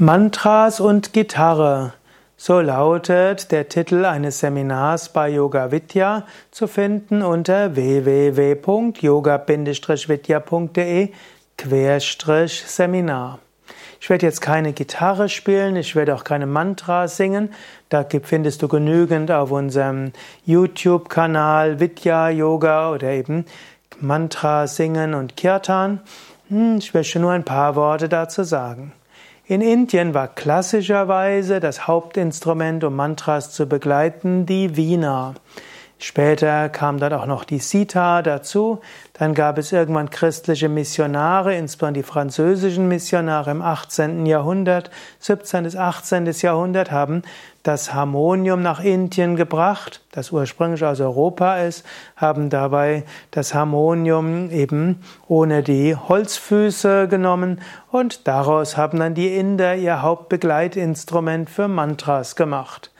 Mantras und Gitarre. So lautet der Titel eines Seminars bei Yoga Vidya zu finden unter www.yoga-vidya.de Seminar. Ich werde jetzt keine Gitarre spielen, ich werde auch keine Mantras singen. Da findest du genügend auf unserem YouTube-Kanal Vidya Yoga oder eben Mantra singen und Kirtan. Hm, ich möchte nur ein paar Worte dazu sagen. In Indien war klassischerweise das Hauptinstrument, um Mantras zu begleiten, die Veena. Später kam dann auch noch die Sita dazu. Dann gab es irgendwann christliche Missionare, insbesondere die französischen Missionare im 18. Jahrhundert, 17. bis 18. Jahrhundert haben das Harmonium nach Indien gebracht, das ursprünglich aus Europa ist, haben dabei das Harmonium eben ohne die Holzfüße genommen und daraus haben dann die Inder ihr Hauptbegleitinstrument für Mantras gemacht.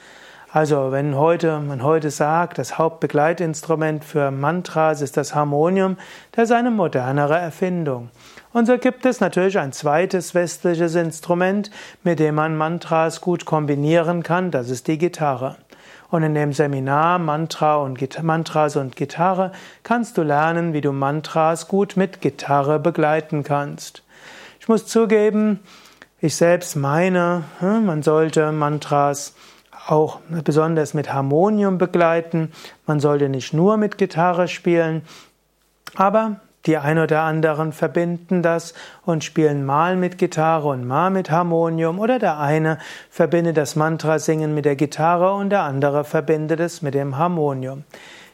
Also, wenn heute, man heute sagt, das Hauptbegleitinstrument für Mantras ist das Harmonium, das ist eine modernere Erfindung. Und so gibt es natürlich ein zweites westliches Instrument, mit dem man Mantras gut kombinieren kann, das ist die Gitarre. Und in dem Seminar Mantra und Mantras und Gitarre kannst du lernen, wie du Mantras gut mit Gitarre begleiten kannst. Ich muss zugeben, ich selbst meine, hm, man sollte Mantras auch besonders mit Harmonium begleiten. Man sollte nicht nur mit Gitarre spielen, aber die ein oder anderen verbinden das und spielen mal mit Gitarre und mal mit Harmonium oder der eine verbindet das Mantra singen mit der Gitarre und der andere verbindet es mit dem Harmonium.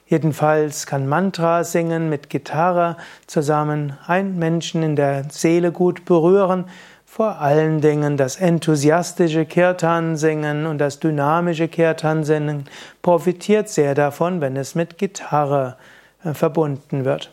Jedenfalls kann Mantra singen mit Gitarre zusammen einen Menschen in der Seele gut berühren vor allen Dingen das enthusiastische Kirtan singen und das dynamische Kirtan singen profitiert sehr davon, wenn es mit Gitarre äh, verbunden wird.